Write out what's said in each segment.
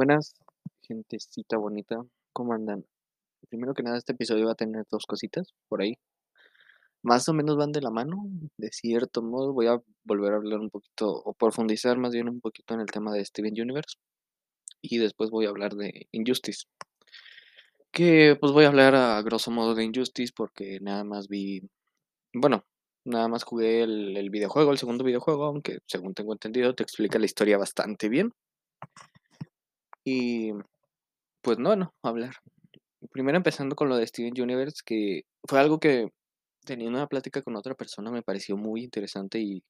Buenas, gentecita bonita, ¿cómo andan? Primero que nada, este episodio va a tener dos cositas por ahí. Más o menos van de la mano, de cierto modo. Voy a volver a hablar un poquito, o profundizar más bien un poquito en el tema de Steven Universe. Y después voy a hablar de Injustice. Que pues voy a hablar a grosso modo de Injustice porque nada más vi. Bueno, nada más jugué el, el videojuego, el segundo videojuego, aunque según tengo entendido, te explica la historia bastante bien. Y pues no, no, hablar. Primero empezando con lo de Steven Universe, que fue algo que teniendo una plática con otra persona me pareció muy interesante y,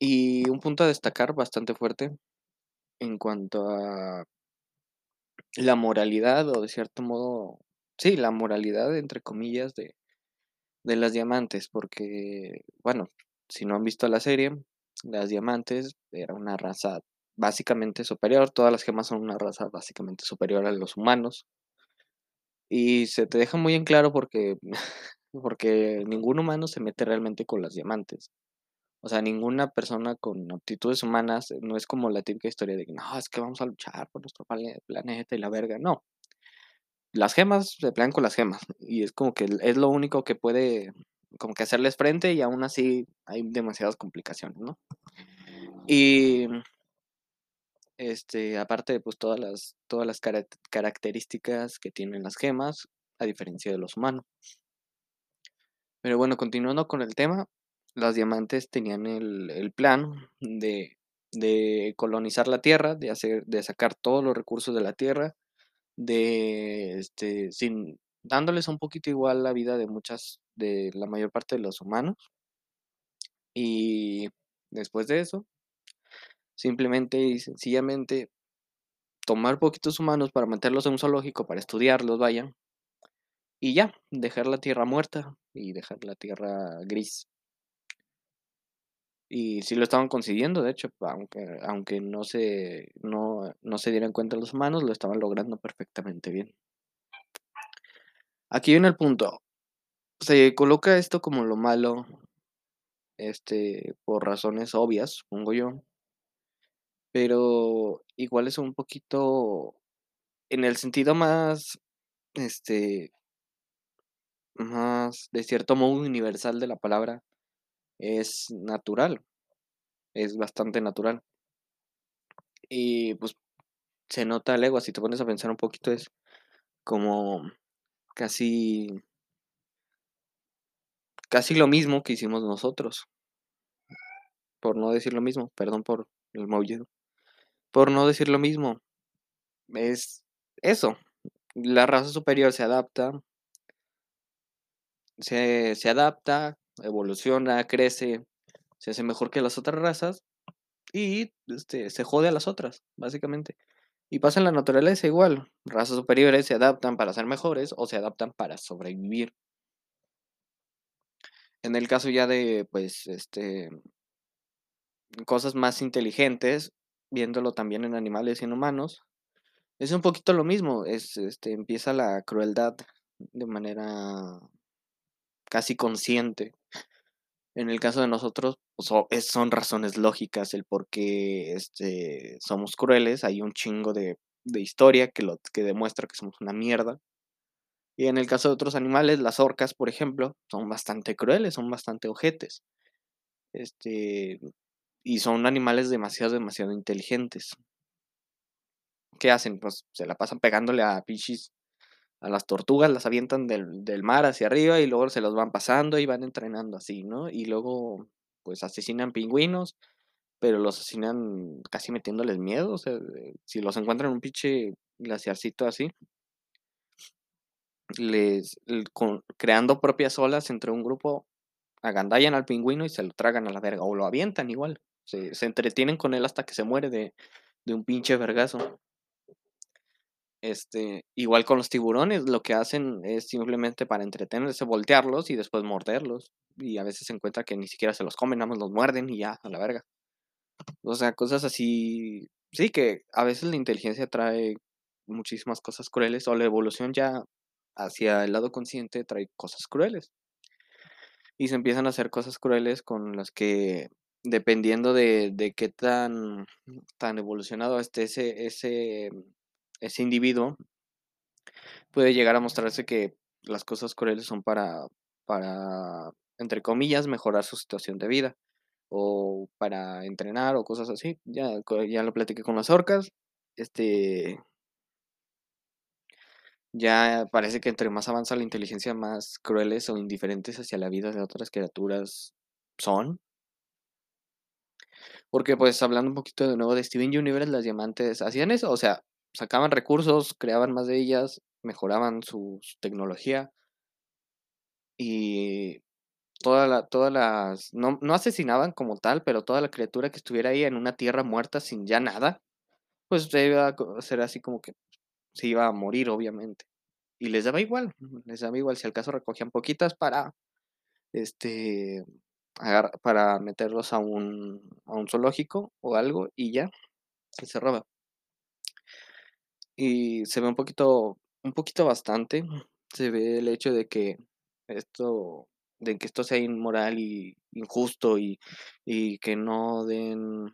y un punto a destacar bastante fuerte en cuanto a la moralidad o de cierto modo, sí, la moralidad entre comillas de, de las diamantes, porque, bueno, si no han visto la serie, las diamantes era una raza básicamente superior, todas las gemas son una raza básicamente superior a los humanos. Y se te deja muy en claro porque, porque ningún humano se mete realmente con las diamantes. O sea, ninguna persona con aptitudes humanas no es como la típica historia de que no, es que vamos a luchar por nuestro plane- planeta y la verga. No. Las gemas se pelean con las gemas. Y es como que es lo único que puede como que hacerles frente y aún así hay demasiadas complicaciones, ¿no? Y este, aparte de pues todas las, todas las cara- características que tienen las gemas, a diferencia de los humanos. Pero bueno, continuando con el tema, las diamantes tenían el, el plan de, de colonizar la Tierra, de hacer, de sacar todos los recursos de la Tierra, de este, sin dándoles un poquito igual la vida de muchas, de la mayor parte de los humanos. Y después de eso, simplemente y sencillamente tomar poquitos humanos para meterlos en un zoológico para estudiarlos, vaya, y ya, dejar la tierra muerta y dejar la tierra gris. Y sí lo estaban consiguiendo, de hecho, aunque, aunque no se, no, no se dieran cuenta los humanos, lo estaban logrando perfectamente bien. Aquí viene el punto. Se coloca esto como lo malo, este, por razones obvias, supongo yo. Pero igual es un poquito, en el sentido más, este, más, de cierto modo universal de la palabra, es natural, es bastante natural. Y pues se nota el ego, si te pones a pensar un poquito, es como casi, casi lo mismo que hicimos nosotros, por no decir lo mismo, perdón por el maullido, por no decir lo mismo, es eso, la raza superior se adapta, se, se adapta, evoluciona, crece, se hace mejor que las otras razas y este, se jode a las otras, básicamente. Y pasa en la naturaleza igual. Razas superiores se adaptan para ser mejores o se adaptan para sobrevivir. En el caso ya de, pues, este, cosas más inteligentes, viéndolo también en animales y en humanos, es un poquito lo mismo. Es, este, empieza la crueldad de manera casi consciente. En el caso de nosotros, pues, son razones lógicas el por qué este, somos crueles. Hay un chingo de, de historia que, lo, que demuestra que somos una mierda. Y en el caso de otros animales, las orcas, por ejemplo, son bastante crueles, son bastante ojetes. Este, y son animales demasiado, demasiado inteligentes. ¿Qué hacen? Pues se la pasan pegándole a pichis, a las tortugas, las avientan del, del mar hacia arriba y luego se los van pasando y van entrenando así, ¿no? Y luego, pues asesinan pingüinos, pero los asesinan casi metiéndoles miedo. O sea, si los encuentran en un pinche glaciarcito así, les con- creando propias olas entre un grupo, agandallan al pingüino y se lo tragan a la verga, o lo avientan igual. Se, entretienen con él hasta que se muere de, de un pinche vergazo. Este, igual con los tiburones, lo que hacen es simplemente para entretenerse, voltearlos y después morderlos. Y a veces se encuentra que ni siquiera se los comen, nada los muerden y ya, a la verga. O sea, cosas así. Sí, que a veces la inteligencia trae muchísimas cosas crueles, o la evolución ya hacia el lado consciente trae cosas crueles. Y se empiezan a hacer cosas crueles con las que dependiendo de, de qué tan, tan evolucionado esté ese, ese, ese individuo, puede llegar a mostrarse que las cosas crueles son para, para, entre comillas, mejorar su situación de vida o para entrenar o cosas así. Ya, ya lo platiqué con las orcas. Este, ya parece que entre más avanza la inteligencia, más crueles o indiferentes hacia la vida de otras criaturas son. Porque pues hablando un poquito de nuevo de Steven Universe, las diamantes hacían eso, o sea, sacaban recursos, creaban más de ellas, mejoraban su, su tecnología y toda la, todas las, no, no asesinaban como tal, pero toda la criatura que estuviera ahí en una tierra muerta sin ya nada, pues se iba a ser así como que se iba a morir, obviamente. Y les daba igual, les daba igual si al caso recogían poquitas para, este, para meterlos a un, a un zoológico o algo y ya, se cerraba. Y se ve un poquito, un poquito bastante, se ve el hecho de que esto, de que esto sea inmoral y injusto y, y que no den,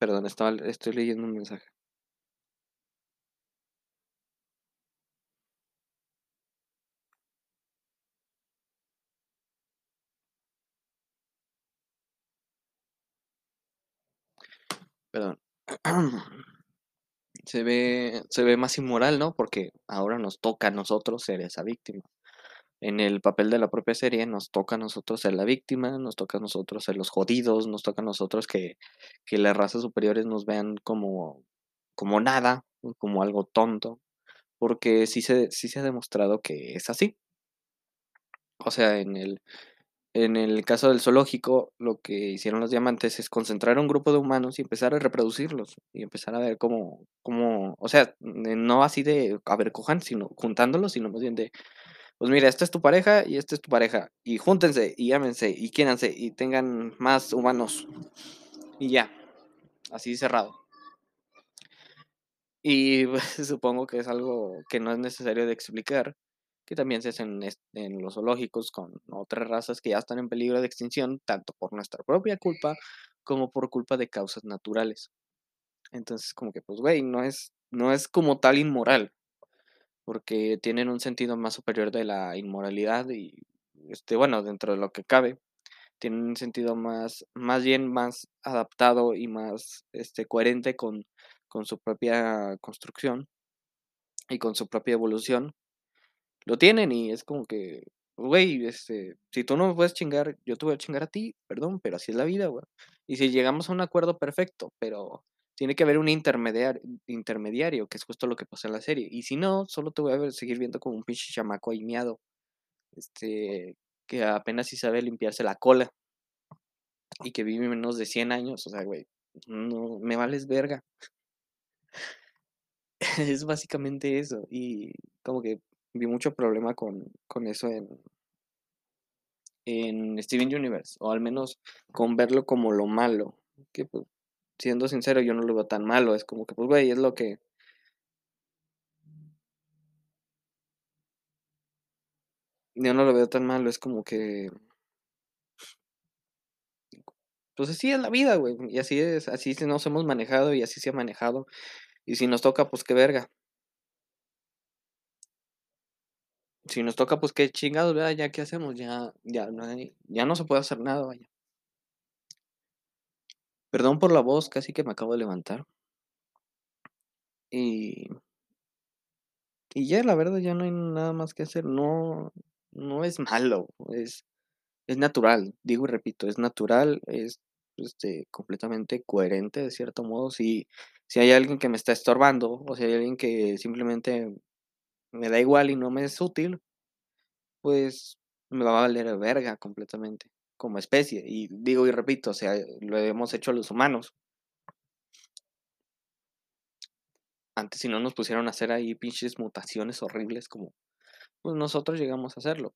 perdón, estaba, estoy leyendo un mensaje. Perdón. Se ve, se ve más inmoral, ¿no? Porque ahora nos toca a nosotros ser esa víctima. En el papel de la propia serie nos toca a nosotros ser la víctima, nos toca a nosotros ser los jodidos, nos toca a nosotros que, que las razas superiores nos vean como, como nada, como algo tonto, porque sí se, sí se ha demostrado que es así. O sea, en el, en el caso del zoológico, lo que hicieron los diamantes es concentrar un grupo de humanos y empezar a reproducirlos y empezar a ver cómo, cómo, o sea, no así de, a ver, cojan, sino juntándolos, sino más bien de, pues mira, esta es tu pareja y esta es tu pareja, y júntense y ámense y quiéranse y tengan más humanos y ya, así cerrado. Y pues, supongo que es algo que no es necesario de explicar, que también se hace en, es- en los zoológicos con otras razas que ya están en peligro de extinción, tanto por nuestra propia culpa como por culpa de causas naturales. Entonces, como que, pues, güey, no es, no es como tal inmoral, porque tienen un sentido más superior de la inmoralidad y, este, bueno, dentro de lo que cabe, tienen un sentido más, más bien más adaptado y más, este, coherente con, con su propia construcción y con su propia evolución, lo tienen y es como que, güey, este, si tú no me puedes chingar, yo te voy a chingar a ti, perdón, pero así es la vida, güey. Y si llegamos a un acuerdo perfecto, pero tiene que haber un intermediario, intermediario, que es justo lo que pasó en la serie. Y si no, solo te voy a seguir viendo como un pinche chamaco ahí miado, este, que apenas si sabe limpiarse la cola y que vive menos de 100 años, o sea, güey, no, me vales verga. Es básicamente eso. Y como que vi mucho problema con, con eso en, en Steven Universe, o al menos con verlo como lo malo. Que pues, siendo sincero, yo no lo veo tan malo. Es como que, pues, güey, es lo que. Yo no lo veo tan malo. Es como que. Pues así es la vida, güey. Y así es, así nos hemos manejado y así se ha manejado. Y si nos toca, pues qué verga. Si nos toca, pues qué chingados, ¿verdad? Ya qué hacemos, ya, ya no hay, ya no se puede hacer nada, vaya. Perdón por la voz, casi que me acabo de levantar. Y, y ya, la verdad, ya no hay nada más que hacer. No, no es malo, es, es natural. Digo y repito, es natural, es este, completamente coherente de cierto modo. Si, si hay alguien que me está estorbando, o si hay alguien que simplemente me da igual y no me es útil, pues me va a valer verga completamente como especie. Y digo y repito, o sea, lo hemos hecho los humanos. Antes si no nos pusieron a hacer ahí pinches mutaciones horribles como pues nosotros llegamos a hacerlo.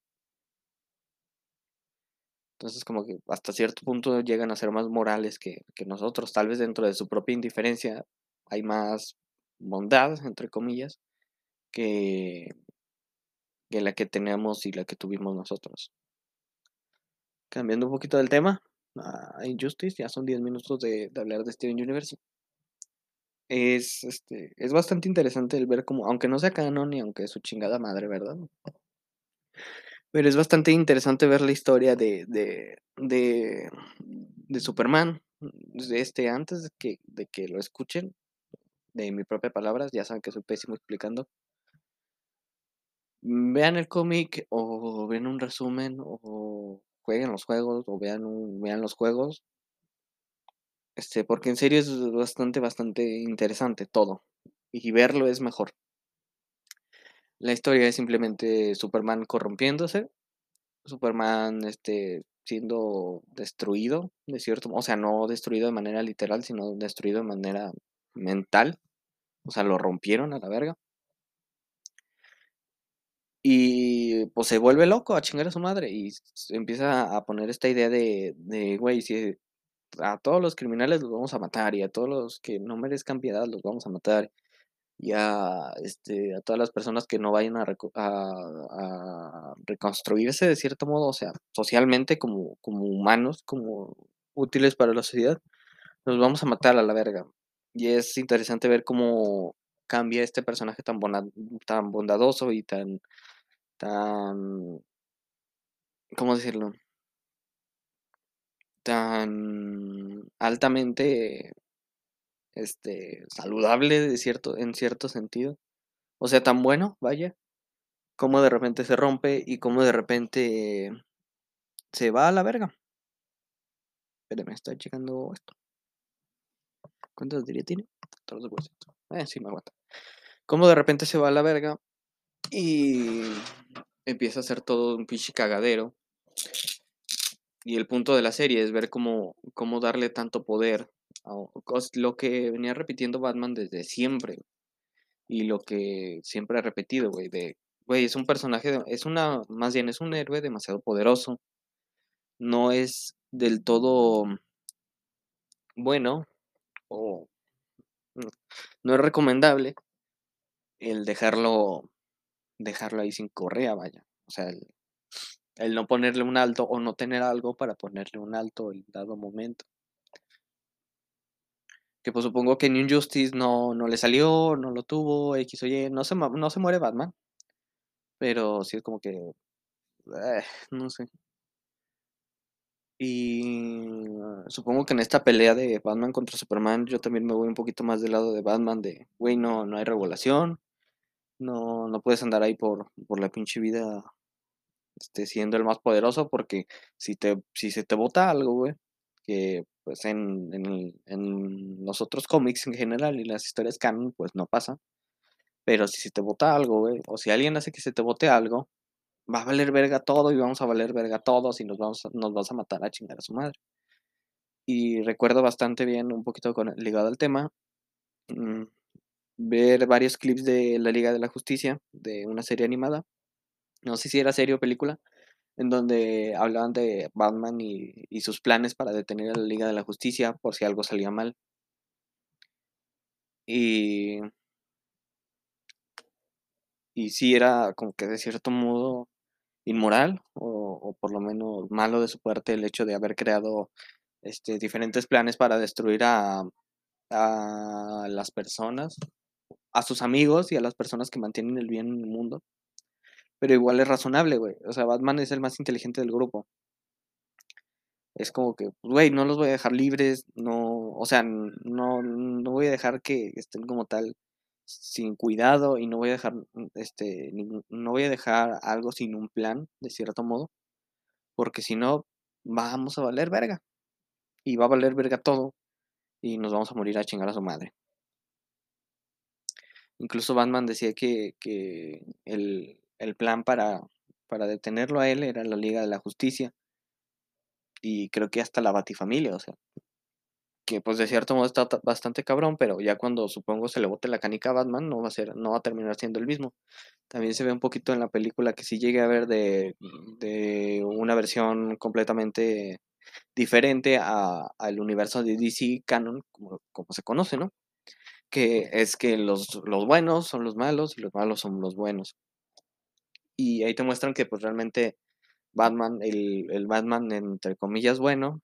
Entonces como que hasta cierto punto llegan a ser más morales que, que nosotros. Tal vez dentro de su propia indiferencia hay más bondad, entre comillas, que, que la que tenemos y la que tuvimos nosotros. cambiando un poquito del tema, Injustice, ya son 10 minutos de, hablar de Steven Universe. Es, este, es bastante interesante el ver como, aunque no sea canon y aunque es su chingada madre, ¿verdad? Pero es bastante interesante ver la historia de, de, de, de Superman, este, antes de que, de que lo escuchen, de mis propias palabras, ya saben que soy pésimo explicando. Vean el cómic o vean un resumen o jueguen los juegos o vean, un- vean los juegos. Este, porque en serio es bastante, bastante interesante todo. Y verlo es mejor. La historia es simplemente Superman corrompiéndose, Superman este, siendo destruido, de cierto O sea, no destruido de manera literal, sino destruido de manera mental. O sea, lo rompieron a la verga. Y pues se vuelve loco a chingar a su madre y empieza a poner esta idea de, de, güey, si a todos los criminales los vamos a matar y a todos los que no merezcan piedad los vamos a matar y a, este, a todas las personas que no vayan a reconstruirse de cierto modo, o sea, socialmente como, como humanos, como útiles para la sociedad, los vamos a matar a la verga. Y es interesante ver cómo cambia este personaje tan, bona- tan bondadoso y tan, tan, ¿cómo decirlo? Tan altamente, este, saludable en cierto sentido. O sea, tan bueno, vaya, cómo de repente se rompe y cómo de repente se va a la verga. Espérame, estoy checando esto. ¿Cuántos diría tiene? 14%. Eh, sí me aguanta. Cómo de repente se va a la verga y empieza a hacer todo un pinche cagadero. Y el punto de la serie es ver cómo, cómo darle tanto poder a lo que venía repitiendo Batman desde siempre. Y lo que siempre ha repetido, güey, de, güey, es un personaje, es una, más bien es un héroe demasiado poderoso. No es del todo bueno o no es recomendable el dejarlo, dejarlo ahí sin correa, vaya. O sea, el, el no ponerle un alto o no tener algo para ponerle un alto en dado momento. Que pues supongo que en Injustice no, no le salió, no lo tuvo, X o Y, no se, no se muere Batman, pero sí es como que, eh, no sé. Y supongo que en esta pelea de Batman contra Superman, yo también me voy un poquito más del lado de Batman, de, güey, no, no hay regulación, no, no puedes andar ahí por, por la pinche vida este, siendo el más poderoso, porque si te, si se te bota algo, güey, que pues en, en, en los otros cómics en general y las historias canon, pues no pasa. Pero si se te bota algo, güey, o si alguien hace que se te bote algo, va a valer verga todo y vamos a valer verga todos y nos vamos a- nos vas a matar a chingar a su madre. Y recuerdo bastante bien, un poquito con, ligado al tema, mm, ver varios clips de la Liga de la Justicia, de una serie animada, no sé si era serie o película, en donde hablaban de Batman y, sus planes para detener a la Liga de la Justicia por si algo salía mal. Y, y sí era como que de cierto modo inmoral o, o por lo menos malo de su parte el hecho de haber creado este, diferentes planes para destruir a, a las personas, a sus amigos y a las personas que mantienen el bien en el mundo. Pero igual es razonable, güey. O sea, Batman es el más inteligente del grupo. Es como que, pues, güey, no los voy a dejar libres, no, o sea, no, no voy a dejar que estén como tal sin cuidado y no voy a dejar, mm, este, no voy a dejar algo sin un plan, de cierto modo, porque si no, vamos a valer verga y va a valer verga todo y nos vamos a morir a chingar a su madre. Incluso Batman decía que, que el, el plan para, para detenerlo a él era la Liga de la Justicia y creo que hasta la Batifamilia, o sea. que pues de cierto modo está ta- bastante cabrón, pero ya cuando supongo se le bote la canica a Batman, no va a ser, no va a terminar siendo el mismo. También se ve un poquito en la película que sí llegue a ver de, de una versión completamente diferente al universo de DC canon, como, como se conoce, ¿no? Que es que los, los buenos son los malos y los malos son los buenos. Y ahí te muestran que pues realmente Batman, el, el Batman entre comillas bueno,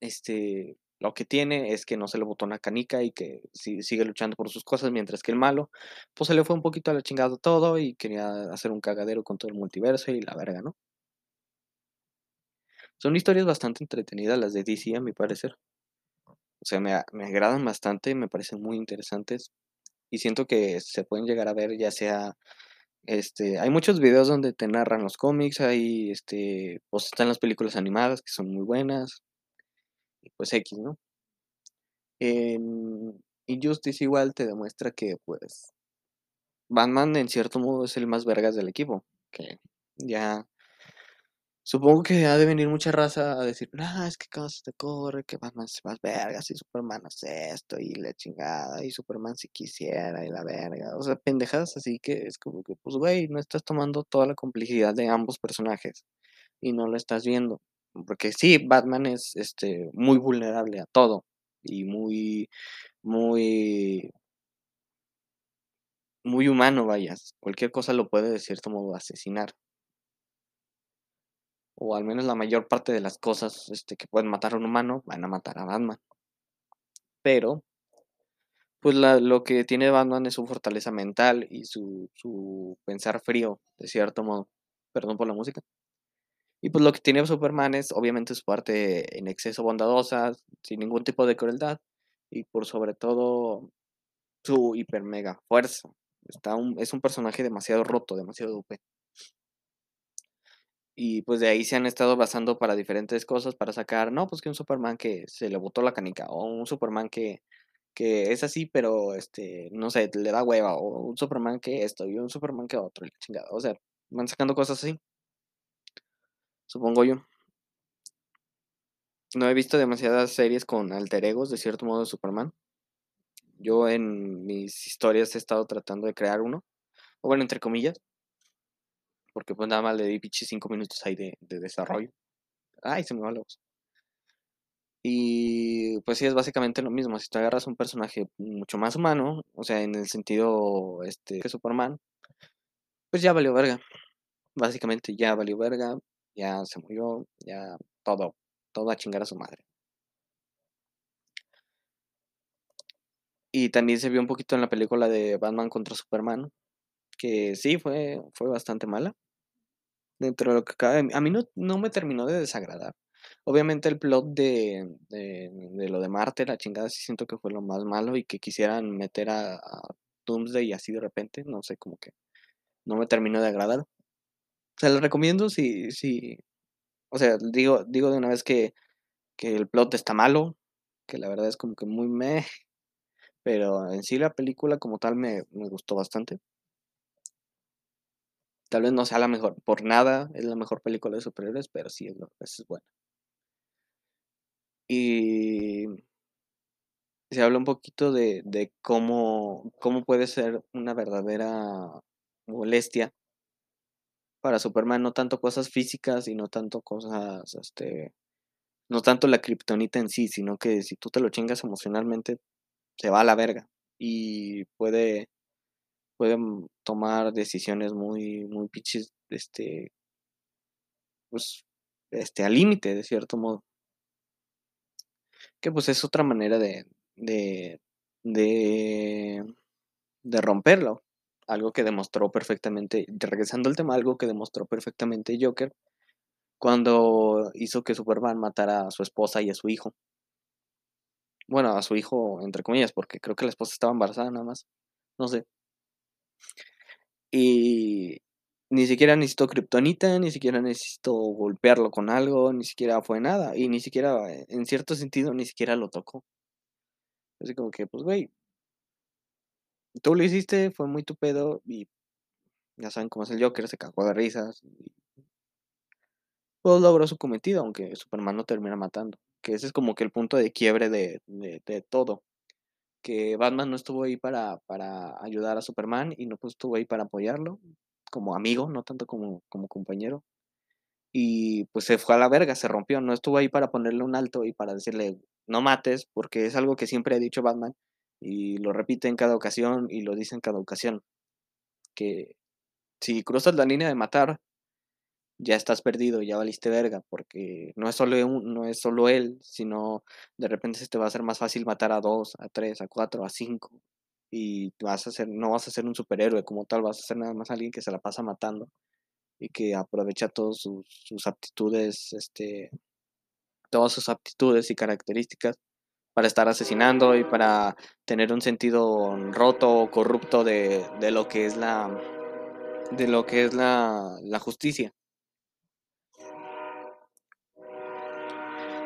este, lo que tiene es que no se le botó una canica y que sigue luchando por sus cosas, mientras que el malo, pues se le fue un poquito a la chingada todo y quería hacer un cagadero con todo el multiverso y la verga, ¿no? Son historias bastante entretenidas las de DC, a mi parecer. O sea, me, me agradan bastante, me parecen muy interesantes y siento que se pueden llegar a ver ya sea este, hay muchos videos donde te narran los cómics, hay este, pues están las películas animadas que son muy buenas. Y pues X, ¿no? En Injustice igual te demuestra que pues Batman en cierto modo es el más vergas del equipo, que ya Supongo que ha de venir mucha raza a decir, no, es que cómo se te corre, que Batman se más vergas y Superman hace esto y la chingada y Superman si quisiera y la verga. O sea, pendejadas así que es como que, pues, güey, no estás tomando toda la complejidad de ambos personajes y no lo estás viendo. Porque sí, Batman es este, muy vulnerable a todo y muy, muy, muy humano, vayas. Cualquier cosa lo puede de cierto modo asesinar o al menos la mayor parte de las cosas este, que pueden matar a un humano, van a matar a Batman. Pero, pues lo que tiene Batman es su fortaleza mental y su, su pensar frío, de cierto modo. Perdón por la música. Y pues lo que tiene Superman es obviamente su parte en exceso bondadosa, sin ningún tipo de crueldad. Y por sobre todo su hiper mega fuerza. Está un, es un personaje demasiado roto, demasiado OP. Y pues de ahí se han estado basando para diferentes cosas, para sacar, no, pues que un Superman que se le botó la canica, o un Superman que, que es así, pero este, no sé, le da hueva, o un Superman que esto, y un Superman que otro, chingada. O sea, van sacando cosas así. Supongo yo. No he visto demasiadas series con alter egos, de cierto modo, de Superman. Yo en mis historias he estado tratando de crear uno, o bueno, entre comillas porque pues nada más le di pichi cinco minutos ahí de, desarrollo. Ay, se me va la voz. Y pues sí, es básicamente lo mismo. Si te agarras un personaje mucho más humano, o sea, en el sentido este que Superman, pues ya valió verga. Básicamente ya valió verga, ya se murió, ya todo, todo a chingar a su madre. Y también se vio un poquito en la película de Batman contra Superman, que sí fue, fue bastante mala. Dentro de lo que cabe, a mí no, no me terminó de desagradar. Obviamente el plot de, de, lo de Marte, la chingada, sí siento que fue lo más malo y que quisieran meter a, a Doomsday así de repente, no sé, como que no me terminó de agradar. Se lo recomiendo si, si, o sea, digo, digo de una vez que, que el plot está malo, que la verdad es como que muy meh, pero en sí la película como tal me, me gustó bastante. Tal vez no sea la mejor, por nada es la mejor película de superhéroes, pero sí es, es buena. Y se habla un poquito de, de cómo, cómo puede ser una verdadera molestia para Superman, no tanto cosas físicas y no tanto cosas, este, no tanto la kriptonita en sí, sino que si tú te lo chingas emocionalmente, se va a la verga y puede pueden tomar decisiones muy, muy piches, este, pues, este, al límite, de cierto modo. Que pues es otra manera de, de, de, de romperlo. Algo que demostró perfectamente, regresando al tema, algo que demostró perfectamente Joker cuando hizo que Superman matara a su esposa y a su hijo. Bueno, a su hijo, entre comillas, porque creo que la esposa estaba embarazada nada más. No sé. Y ni siquiera necesitó kriptonita, ni siquiera necesitó golpearlo con algo, ni siquiera fue nada. Y ni siquiera, eh, en cierto sentido, ni siquiera lo tocó. Así como que, pues, güey, tú lo hiciste, fue muy tu pedo y ya saben cómo es el Joker, se cagó de risas. Y pues logró su cometido, aunque Superman no termina matando. Que ese es como que el punto de quiebre de, de todo que Batman no estuvo ahí para, para ayudar a Superman y no pues, estuvo ahí para apoyarlo como amigo, no tanto como, como compañero. Y pues se fue a la verga, se rompió, no estuvo ahí para ponerle un alto y para decirle no mates, porque es algo que siempre ha dicho Batman y lo repite en cada ocasión y lo dice en cada ocasión, que si cruzas la línea de matar, ya estás perdido, ya valiste verga, porque no es solo, no es solo él, sino de repente se te va a hacer más fácil matar a dos, a tres, a cuatro, a cinco, y vas a ser, no vas a ser un superhéroe como tal, vas a ser nada más alguien que se la pasa matando y que aprovecha todas sus, sus aptitudes, este, todas sus aptitudes y características para estar asesinando y para tener un sentido roto o corrupto de, de lo que es la de lo que es la, la justicia.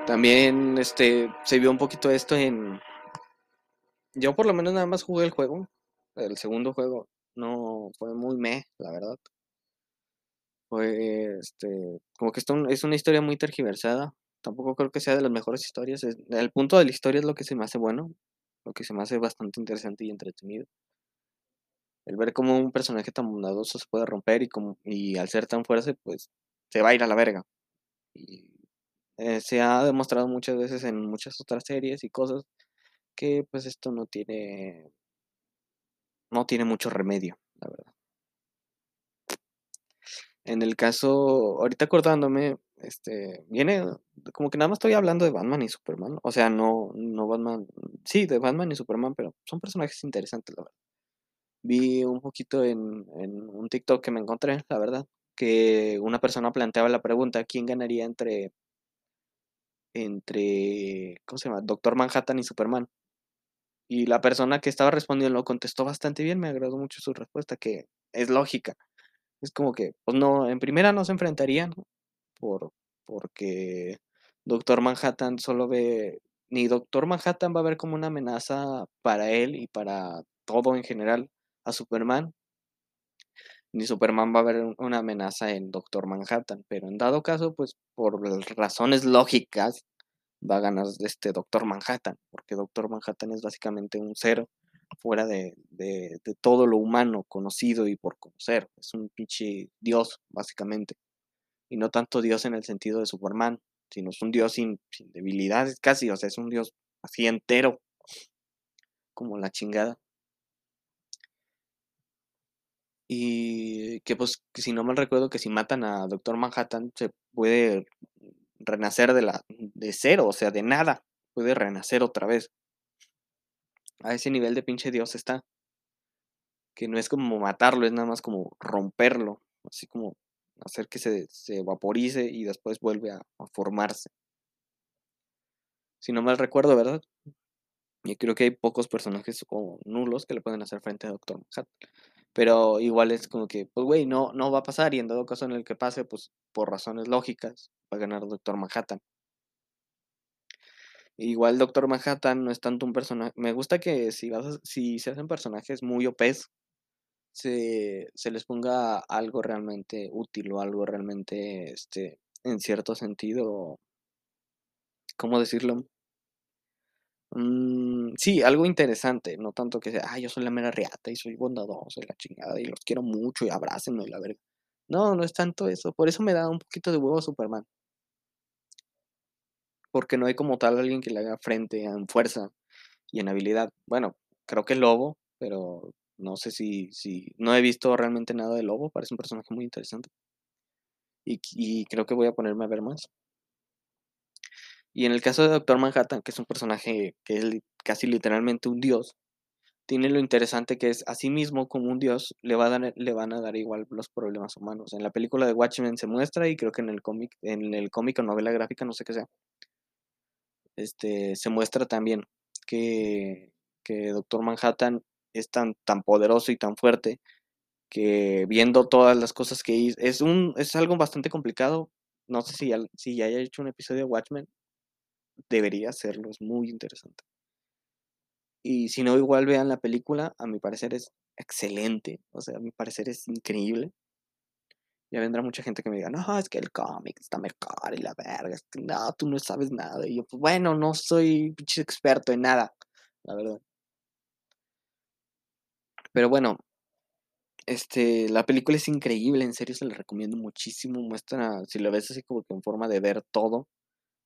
También este se vio un poquito esto en yo por lo menos nada más jugué el juego, el segundo juego no fue muy meh, la verdad. Fue este como que esto es una historia muy tergiversada. Tampoco creo que sea de las mejores historias. El punto de la historia es lo que se me hace bueno, lo que se me hace bastante interesante y entretenido. El ver cómo un personaje tan bondadoso se puede romper y, como, y al ser tan fuerte, pues se va a ir a la verga. Y eh, se ha demostrado muchas veces en muchas otras series y cosas que pues esto no tiene no tiene mucho remedio, la verdad. En el caso, ahorita acordándome, este, viene como que nada más estoy hablando de Batman y Superman, o sea, no no Batman, sí, de Batman y Superman, pero son personajes interesantes, la verdad. Vi un poquito en, en un TikTok que me encontré, la verdad, que una persona planteaba la pregunta, ¿quién ganaría entre entre, ¿cómo se llama? Doctor Manhattan y Superman. Y la persona que estaba respondiendo lo contestó bastante bien, me agradó mucho su respuesta, que es lógica. Es como que, pues no, en primera no se enfrentarían, por, porque Doctor Manhattan solo ve, ni Doctor Manhattan va a ver como una amenaza para él y para todo en general a Superman, ni Superman va a ver una amenaza en Doctor Manhattan, pero en dado caso, pues por razones lógicas, va a ganar este Doctor Manhattan, porque Doctor Manhattan es básicamente un cero fuera de, de, todo lo humano conocido y por conocer. Es un pinche dios, básicamente. Y no tanto dios en el sentido de Superman, sino es un dios sin, sin debilidades casi, o sea, es un dios así entero, como la chingada. Y que pues, si no mal recuerdo, que si matan a Doctor Manhattan se puede renacer de, la, de cero, o sea, de nada. Puede renacer otra vez. A ese nivel de pinche Dios está. Que no es como matarlo, es nada más como romperlo. Así como hacer que se, se vaporice y después vuelve a, formarse. Si no mal recuerdo, ¿verdad? Y creo que hay pocos personajes o nulos que le pueden hacer frente a Doctor Manhattan. Pero igual es como que, pues, güey, no, no va a pasar. Y en dado caso en el que pase, pues, por razones lógicas, va a ganar Doctor Manhattan. Igual Doctor Manhattan no es tanto un personaje. Me gusta que si vas si se hacen personajes muy OPs, se, se les ponga algo realmente útil o algo realmente, este, en cierto sentido, ¿cómo decirlo? Mm, sí, algo interesante, no tanto que sea, ah, yo soy la mera reata y soy bondadoso y la chingada y los quiero mucho y abrácenme y la verga. No, no es tanto eso, por eso me da un poquito de huevo a Superman. Porque no hay como tal alguien que le haga frente en fuerza y en habilidad. Bueno, creo que Lobo, pero no sé si, si no he visto realmente nada de Lobo, parece un personaje muy interesante. Y, y creo que voy a ponerme a ver más. Y en el caso de Doctor Manhattan, que es un personaje que es casi literalmente un dios, tiene lo interesante que es a sí mismo como un dios le, va a dar, le van a dar igual los problemas humanos. En la película de Watchmen se muestra y creo que en el cómic, en el cómic o novela gráfica, no sé qué sea, este, se muestra también que, que Doctor Manhattan es tan, tan poderoso y tan fuerte que viendo todas las cosas que hizo, es, un, es algo bastante complicado. No sé si ya, si ya haya hecho un episodio de Watchmen, debería hacerlo, es muy interesante. Y si no, igual vean la película, a mi parecer es excelente, o sea, a mi parecer es increíble. Ya vendrá mucha gente que me diga, no, es que el cómic está mejor y la verga, es que no, tú no sabes nada. Y yo, pues bueno, no soy experto en nada, la verdad. Pero bueno, este, la película es increíble, en serio se la recomiendo muchísimo. Muestra, si lo ves así como que en forma de ver todo,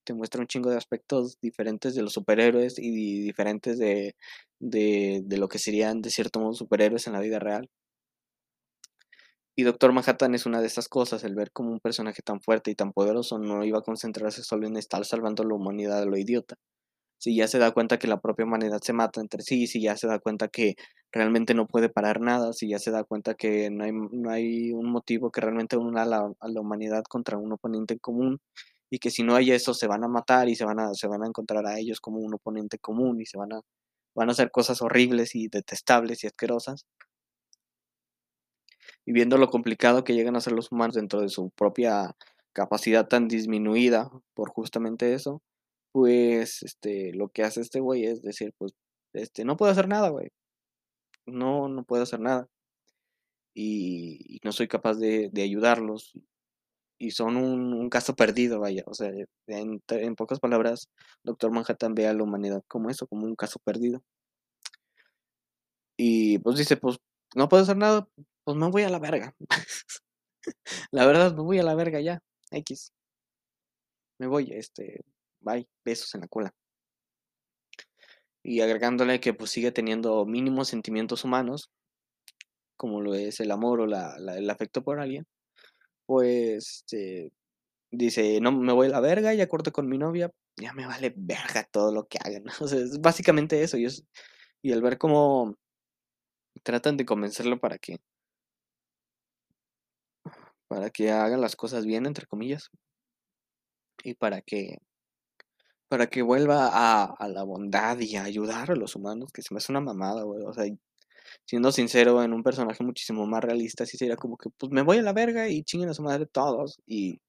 te muestra un chingo de aspectos diferentes de los superhéroes y diferentes de, de, de, lo que serían de cierto modo superhéroes en la vida real. Y Doctor Manhattan es una de esas cosas, el ver como un personaje tan fuerte y tan poderoso no iba a concentrarse solo en estar salvando a la humanidad de lo idiota. Si ya se da cuenta que la propia humanidad se mata entre sí, si ya se da cuenta que realmente no puede parar nada, si ya se da cuenta que no hay, no hay un motivo que realmente una a la, a la humanidad contra un oponente en común, y que si no hay eso se van a matar y se van a, se van a encontrar a ellos como un oponente común y se van a, van a hacer cosas horribles y detestables y asquerosas y viendo lo complicado que llegan a ser los humanos dentro de su propia capacidad tan disminuida por justamente eso, pues este, lo que hace este güey es decir, pues, este, no puedo hacer nada, güey. No, no puedo hacer nada. Y, y no soy capaz de, de ayudarlos. Y son un, un, caso perdido, vaya. O sea, en, en pocas palabras, Doctor Manhattan ve a la humanidad como eso, como un caso perdido. Y pues dice, pues no puedo hacer nada, pues me voy a la verga. la verdad, me voy a la verga ya. X. Me voy, este, bye, besos en la cola. Y agregándole que pues sigue teniendo mínimos sentimientos humanos, como lo es el amor o la, el afecto por alguien, pues este, dice, no, me voy a la verga, ya corto con mi novia, ya me vale verga todo lo que hagan. O sea, es básicamente eso. Y, es, el ver cómo tratan de convencerlo para que para que hagan las cosas bien, entre comillas, y para que, para que vuelva a, a la bondad y a ayudar a los humanos, que se me hace una mamada, güey, o sea, siendo sincero, en un personaje muchísimo más realista, sí sería como que, pues me voy a la verga y chinguen a su madre todos, y,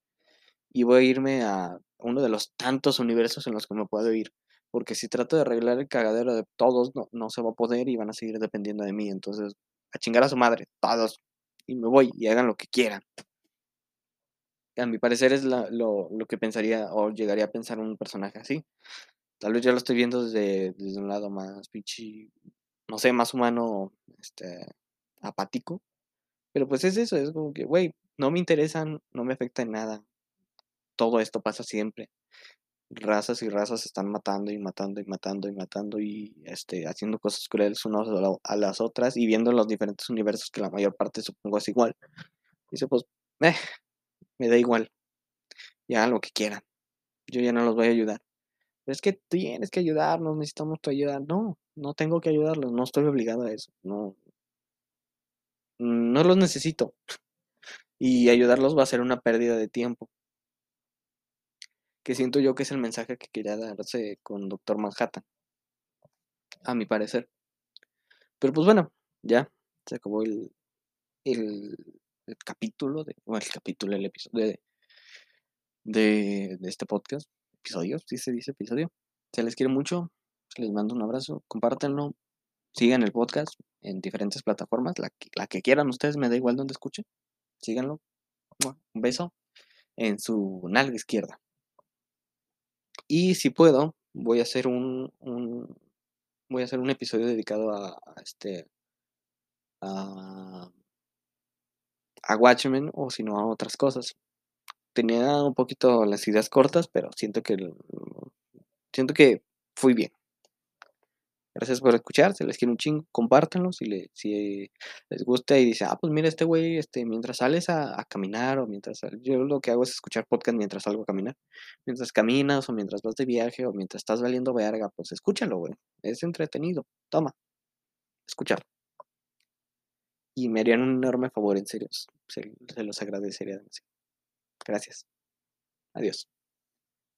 y voy a irme a uno de los tantos universos en los que me puedo ir, porque si trato de arreglar el cagadero de todos, no, no se va a poder y van a seguir dependiendo de mí, entonces, a chingar a su madre, todos, y me voy y hagan lo que quieran a mi parecer es la, lo, lo, que pensaría o llegaría a pensar un personaje así. Tal vez ya lo estoy viendo desde, desde un lado más pinche, no sé, más humano, este, apático. Pero pues es eso, es como que, güey, no me interesan, no me afecta en nada. Todo esto pasa siempre. Razas y razas están matando y matando y matando y matando y este, haciendo cosas crueles unas a las otras y viendo los diferentes universos que la mayor parte supongo es igual. Dice, pues, eh, me da igual. Ya lo que quieran. Yo ya no los voy a ayudar. Pero es que tienes que ayudarnos, necesitamos tu ayuda. No, no tengo que ayudarlos, no estoy obligado a eso. No, no los necesito. Y ayudarlos va a ser una pérdida de tiempo. Que siento yo que es el mensaje que quería darse con Doctor Manhattan. A mi parecer. Pero pues bueno, ya se acabó el, el, capítulo, de, bueno, el capítulo, el episodio de, de, de este podcast. Episodio, si se dice episodio. Se les quiere mucho, les mando un abrazo, compártanlo, sigan el podcast en diferentes plataformas, la que, quieran ustedes, me da igual donde escuchen, síganlo. Un beso en su nalga izquierda. Y si puedo, voy a hacer un, un voy a hacer un episodio dedicado a, a este a a Watchmen o si no a otras cosas. Tenía un poquito las ideas cortas, pero siento que siento que fui bien. Gracias por escuchar, se les quiere un chingo, compártanlo si, si les gusta y dice, ah, pues mira este güey, este, mientras sales a, caminar o mientras, yo lo que hago es escuchar podcast mientras salgo a caminar, mientras caminas o mientras vas de viaje o mientras estás valiendo verga, pues escúchalo, güey, es entretenido, toma, escúchalo y me harían un enorme favor, en serio. Se, se los agradecería demasiado. Gracias. Adiós.